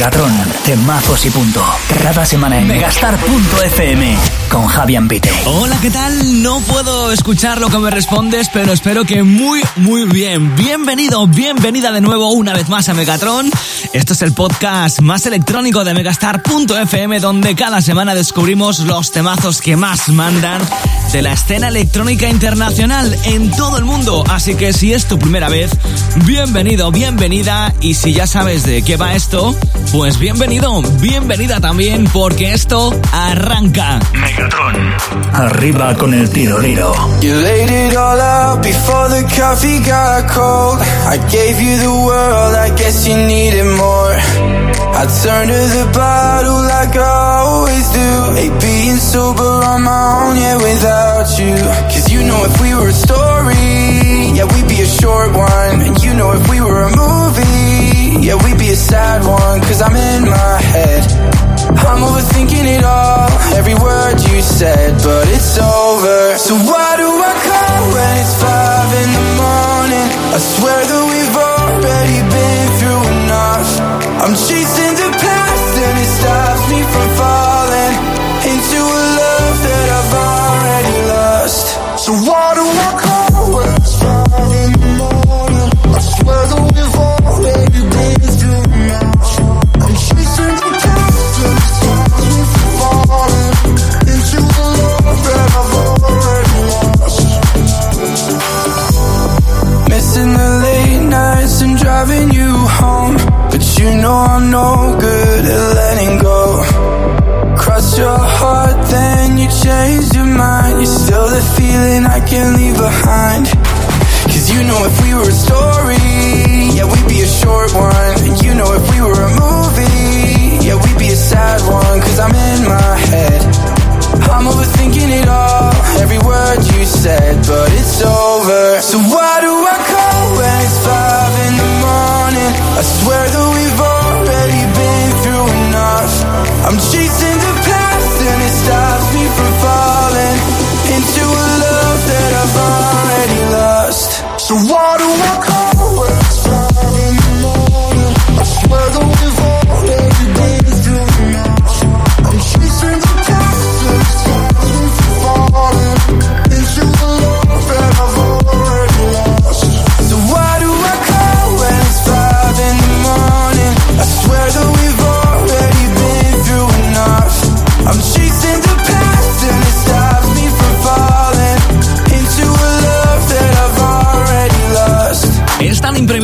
Megatron, temazos y punto. Cada semana en megastar.fm con Javier Pite. Hola, ¿qué tal? No puedo escuchar lo que me respondes, pero espero que muy, muy bien. Bienvenido, bienvenida de nuevo una vez más a Megatron. Esto es el podcast más electrónico de megastar.fm donde cada semana descubrimos los temazos que más mandan de la escena electrónica internacional en todo el mundo. Así que si es tu primera vez, bienvenido, bienvenida. Y si ya sabes de qué va esto, pues bienvenido, bienvenida también, porque esto arranca. Megatron. Arriba con el tiro liro. You laid it all out before the coffee got cold. I gave you the world, I guess you needed more. I turned to the bottle like I always do. Hate being sober on my own, yeah, without you. Cause you know if we were a story, yeah, we'd be a short one. And you know if we were a movie, yeah, we'd be a sad one. Cause I'm in my head. I'm overthinking it all, every word you said, but it's over. So why do I call when it's five in the morning? I swear that we've already been through enough. I'm chasing the past and it stops me from falling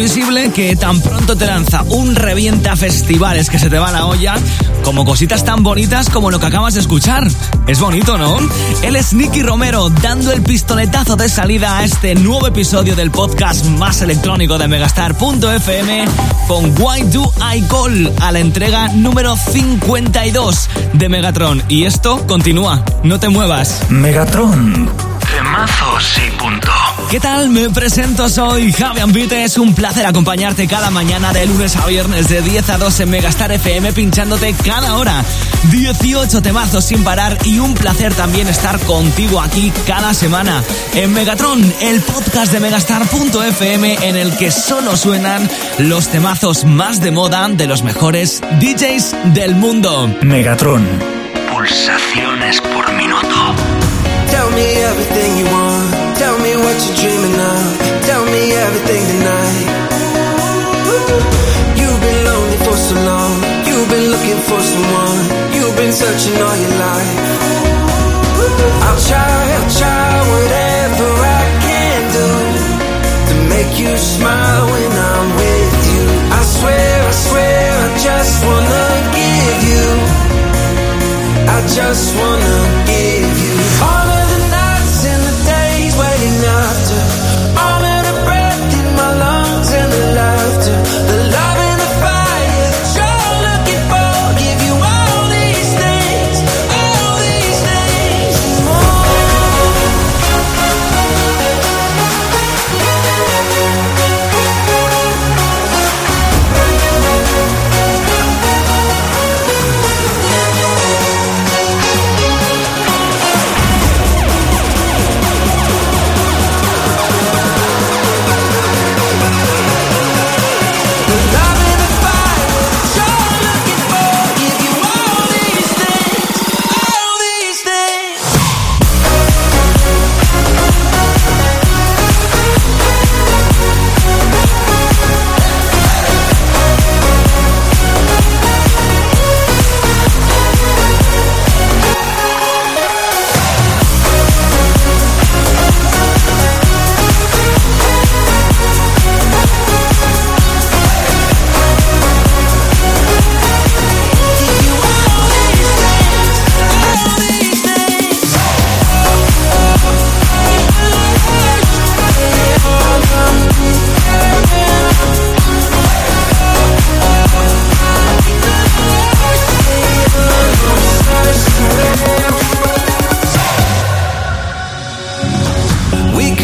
Imprevisible que tan pronto te lanza un revienta festivales que se te va la olla, como cositas tan bonitas como lo que acabas de escuchar. Es bonito, ¿no? Él es Nicky Romero, dando el pistoletazo de salida a este nuevo episodio del podcast más electrónico de Megastar.fm con Why Do I Call a la entrega número 52 de Megatron. Y esto continúa, no te muevas. Megatron. Temazos y punto. ¿Qué tal? Me presento, soy Javi Ambite. Es un placer acompañarte cada mañana de lunes a viernes de 10 a 2 en Megastar FM, pinchándote cada hora. 18 temazos sin parar y un placer también estar contigo aquí cada semana en Megatron, el podcast de Megastar.fm en el que solo suenan los temazos más de moda de los mejores DJs del mundo. Megatron. Pulsaciones me everything you want. Tell me what you're dreaming of. Tell me everything tonight. You've been lonely for so long. You've been looking for someone. You've been searching all your life. I'll try, I'll try whatever I can do to make you smile when I'm with you. I swear, I swear, I just wanna give you. I just wanna give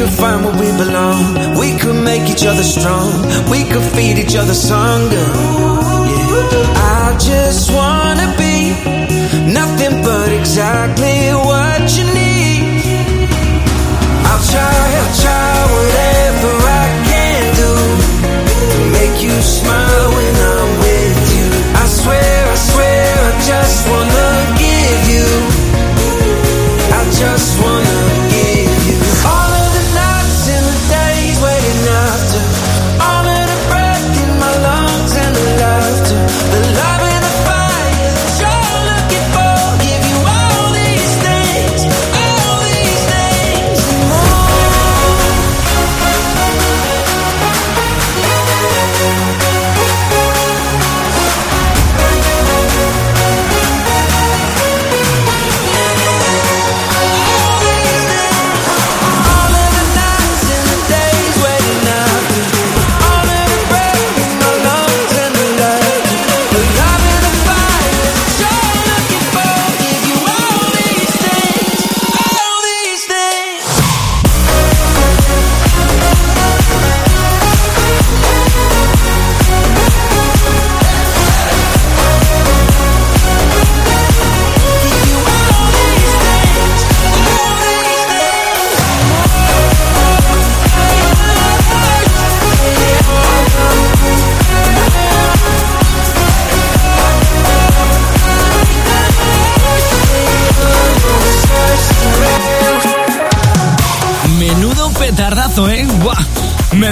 could find where we belong. We could make each other strong. We could feed each other's hunger. Yeah. I just wanna be nothing but exactly what you need. I'll try, I'll try whatever I can do to make you smile.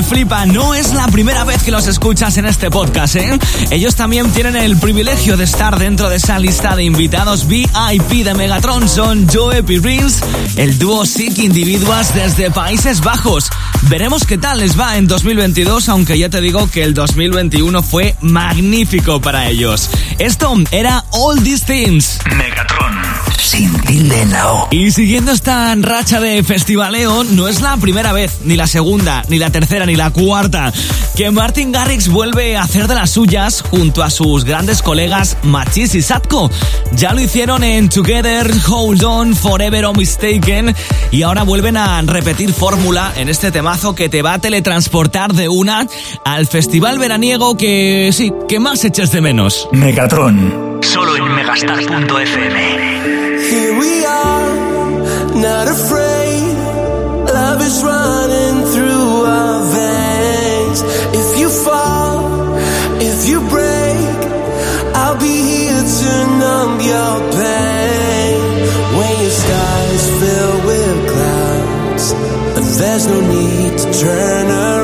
Flipa, no es la primera vez que los escuchas en este podcast, ¿eh? Ellos también tienen el privilegio de estar dentro de esa lista de invitados VIP de Megatron. Son Joe Rins, el dúo Sick Individuals desde Países Bajos. Veremos qué tal les va en 2022, aunque ya te digo que el 2021 fue magnífico para ellos. Esto era All These Things. Y siguiendo esta racha de festivaleo, no es la primera vez, ni la segunda, ni la tercera, ni la cuarta, que Martin Garrix vuelve a hacer de las suyas junto a sus grandes colegas Machis y Satko. Ya lo hicieron en Together, Hold On, Forever or Mistaken, y ahora vuelven a repetir fórmula en este temazo que te va a teletransportar de una al festival veraniego que sí, que más eches de menos. Megatron. Solo en megastar.fm. Here we are, not afraid. Love is running through our veins. If you fall, if you break, I'll be here to numb your pain. When your skies fill with clouds, and there's no need to turn around.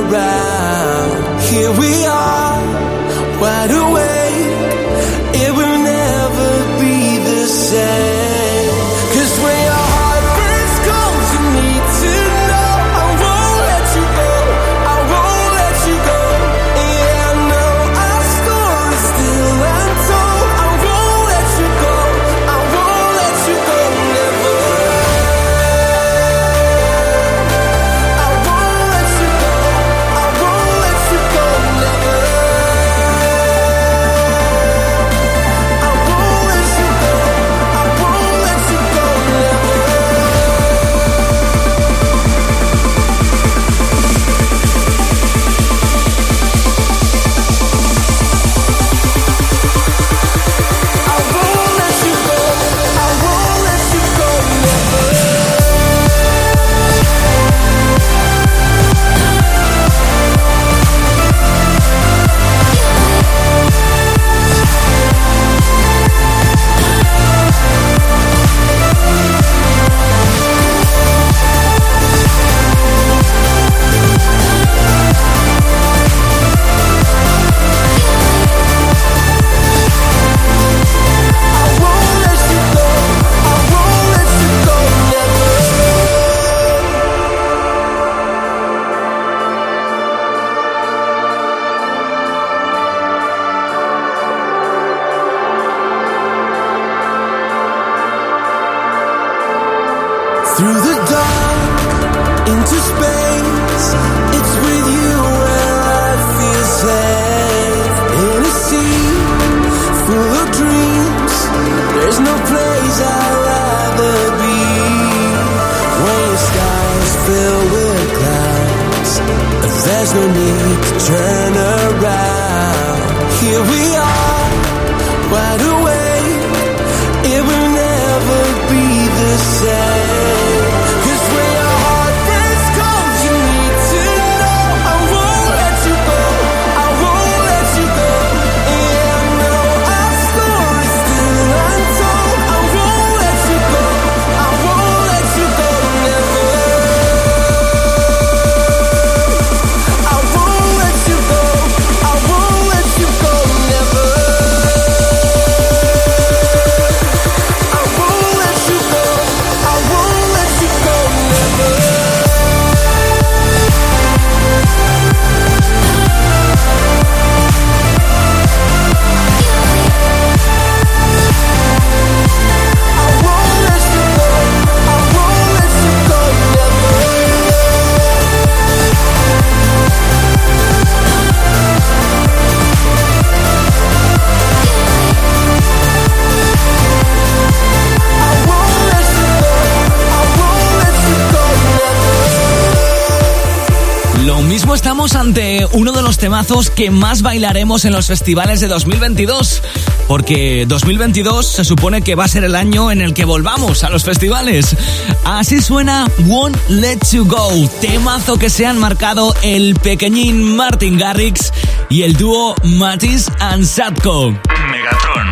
Los temazos que más bailaremos en los festivales de 2022. Porque 2022 se supone que va a ser el año en el que volvamos a los festivales. Así suena Won't Let You Go, temazo que se han marcado el pequeñín Martin Garrix y el dúo Matis and Sadko. Megatron.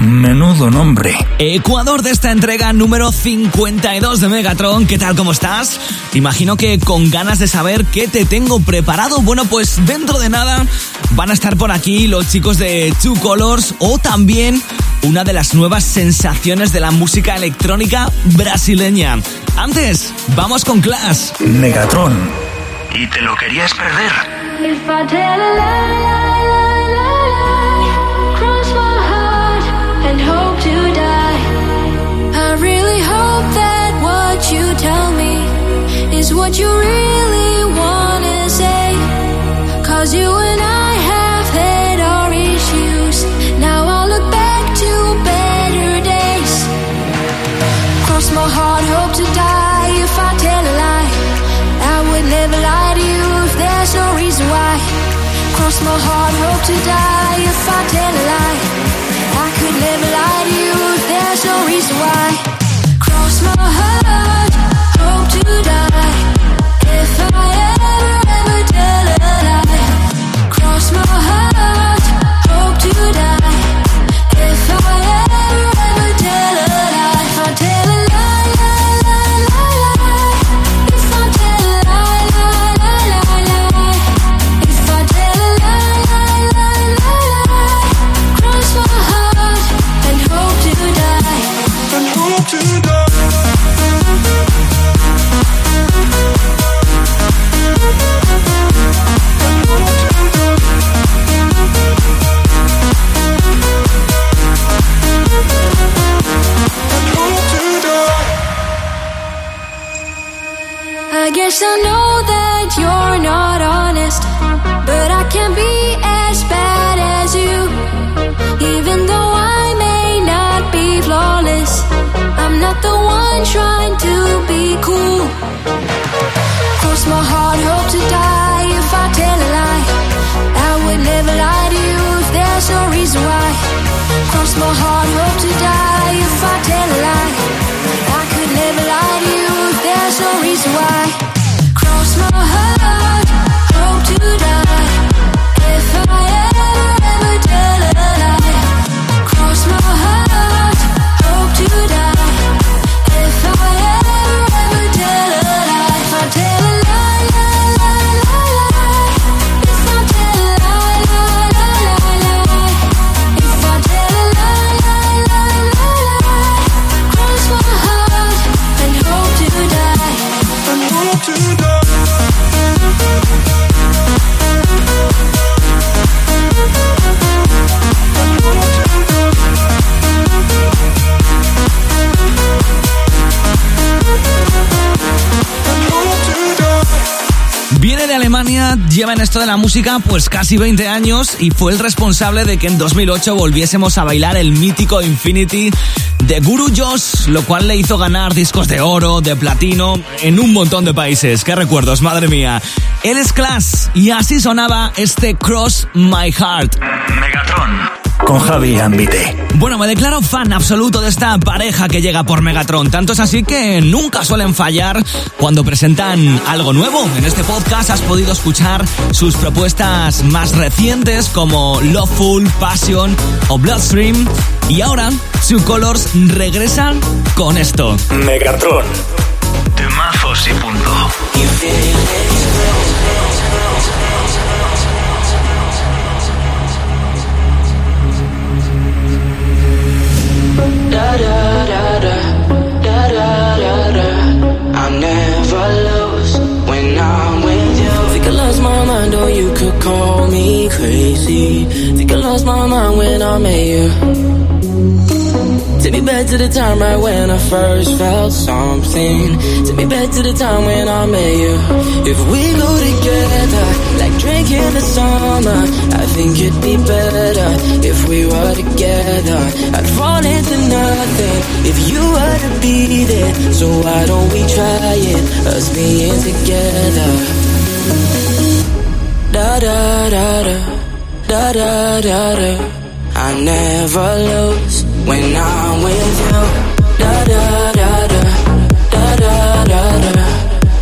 Menudo nombre. Ecuador de esta entrega número 52 de Megatron. ¿Qué tal? ¿Cómo estás? Imagino que con ganas de saber qué te tengo preparado. Bueno, pues dentro de nada van a estar por aquí los chicos de Two Colors o también una de las nuevas sensaciones de la música electrónica brasileña. Antes, vamos con Clash. Megatron. ¿Y te lo querías perder? What you really wanna say. Cause you and I have had our issues. Now I look back to better days. Cross my heart, hope to die if I tell a lie. I would never lie to you if there's no reason why. Cross my heart, hope to die if I tell a lie. I could never lie to you if there's no reason why. Cross my heart, Cross my heart, lleva en esto de la música pues casi 20 años y fue el responsable de que en 2008 volviésemos a bailar el mítico Infinity de Guru Josh, lo cual le hizo ganar discos de oro, de platino, en un montón de países. ¡Qué recuerdos, madre mía! Él es Class y así sonaba este Cross My Heart. Megatron con Javi Ambite. Bueno, me declaro fan absoluto de esta pareja que llega por Megatron. Tanto es así que nunca suelen fallar cuando presentan algo nuevo. En este podcast has podido escuchar sus propuestas más recientes como Loveful, Passion o Bloodstream. Y ahora, Two Colors regresan con esto. Megatron. Temazos y punto. Call me crazy. Think I lost my mind when I met you. Take me back to the time right when I first felt something. Take me back to the time when I met you. If we go together, like drinking the summer, I think it'd be better if we were together. I'd fall into nothing if you were to be there. So why don't we try it, us being together? Da da da da da da da da. I never lose when I'm with you. Da da da da da da da da.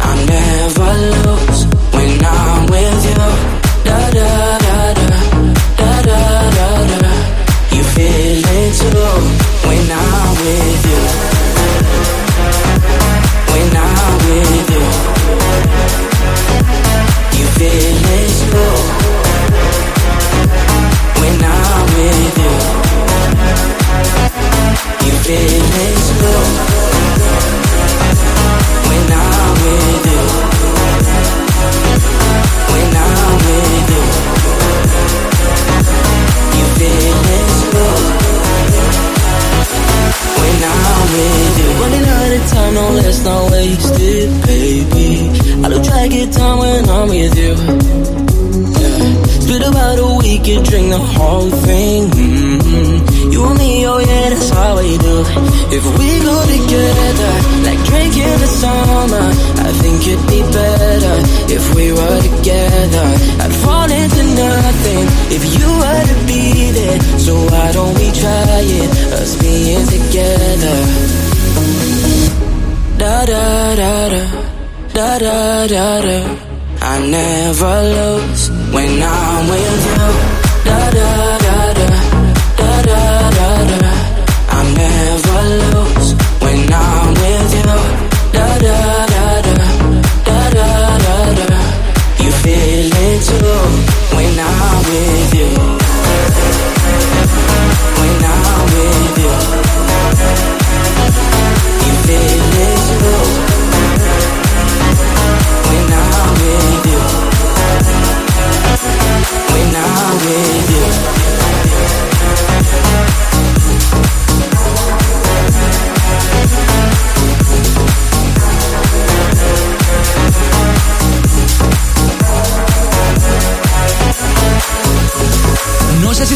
I never lose when I'm with you. Da da da da da da da da. You feel it too when I'm with. If we go together, like drinking the summer, I think it'd be better if we were together. I'd fall into nothing if you were to be there. So why don't we try it, us being together? Da da da da da da da da. I never lose when I'm with you.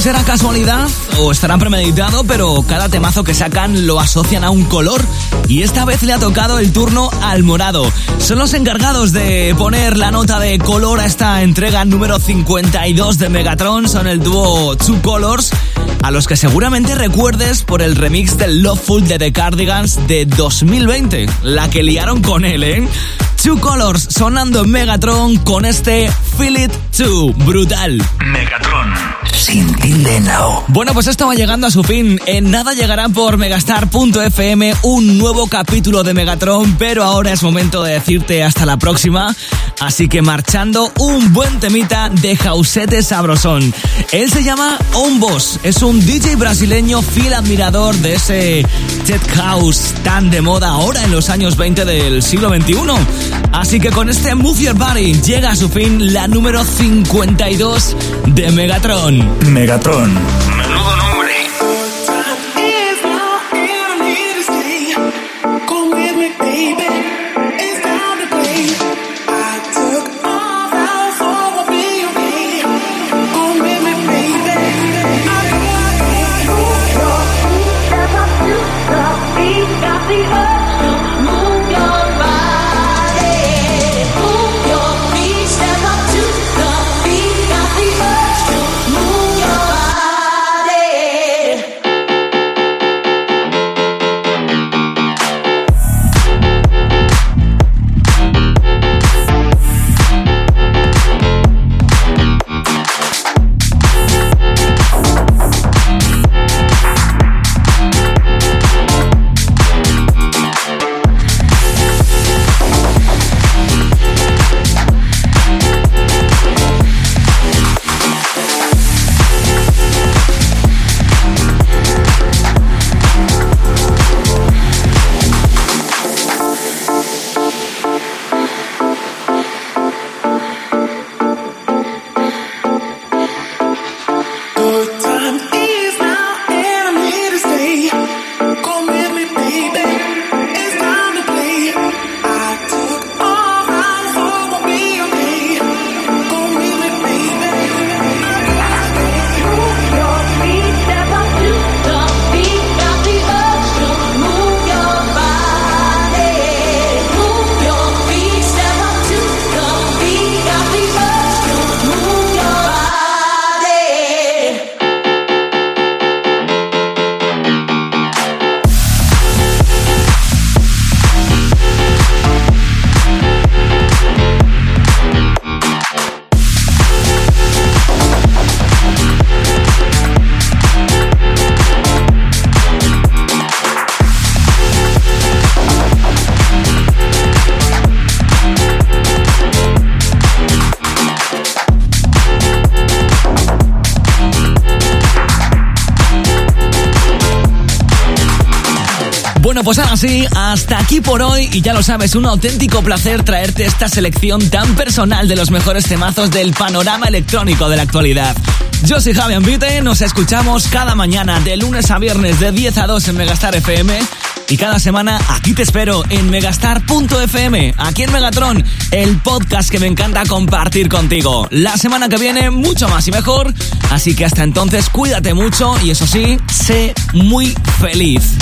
Será casualidad o estará premeditado, pero cada temazo que sacan lo asocian a un color y esta vez le ha tocado el turno al morado. Son los encargados de poner la nota de color a esta entrega número 52 de Megatron, son el dúo Two Colors, a los que seguramente recuerdes por el remix del Loveful de The Cardigans de 2020, la que liaron con él, ¿eh? Two Colors sonando Megatron con este Feel It 2, brutal. Megatron. Sin tilde en la O. Bueno, pues esto va llegando a su fin. En nada llegará por megastar.fm un nuevo capítulo de Megatron, pero ahora es momento de decirte hasta la próxima. Así que marchando un buen temita de Jausete Sabrosón. Él se llama Ombos, es un DJ brasileño fiel admirador de ese Tech House tan de moda ahora en los años 20 del siglo XXI. Así que con este Move Your Body llega a su fin la número 52 de Megatron. Megatron. Pues ahora sí, hasta aquí por hoy y ya lo sabes, un auténtico placer traerte esta selección tan personal de los mejores temazos del panorama electrónico de la actualidad. Yo soy Javi Ambite, nos escuchamos cada mañana de lunes a viernes de 10 a 2 en Megastar FM y cada semana aquí te espero en megastar.fm, aquí en Megatron, el podcast que me encanta compartir contigo. La semana que viene mucho más y mejor, así que hasta entonces cuídate mucho y eso sí, sé muy feliz.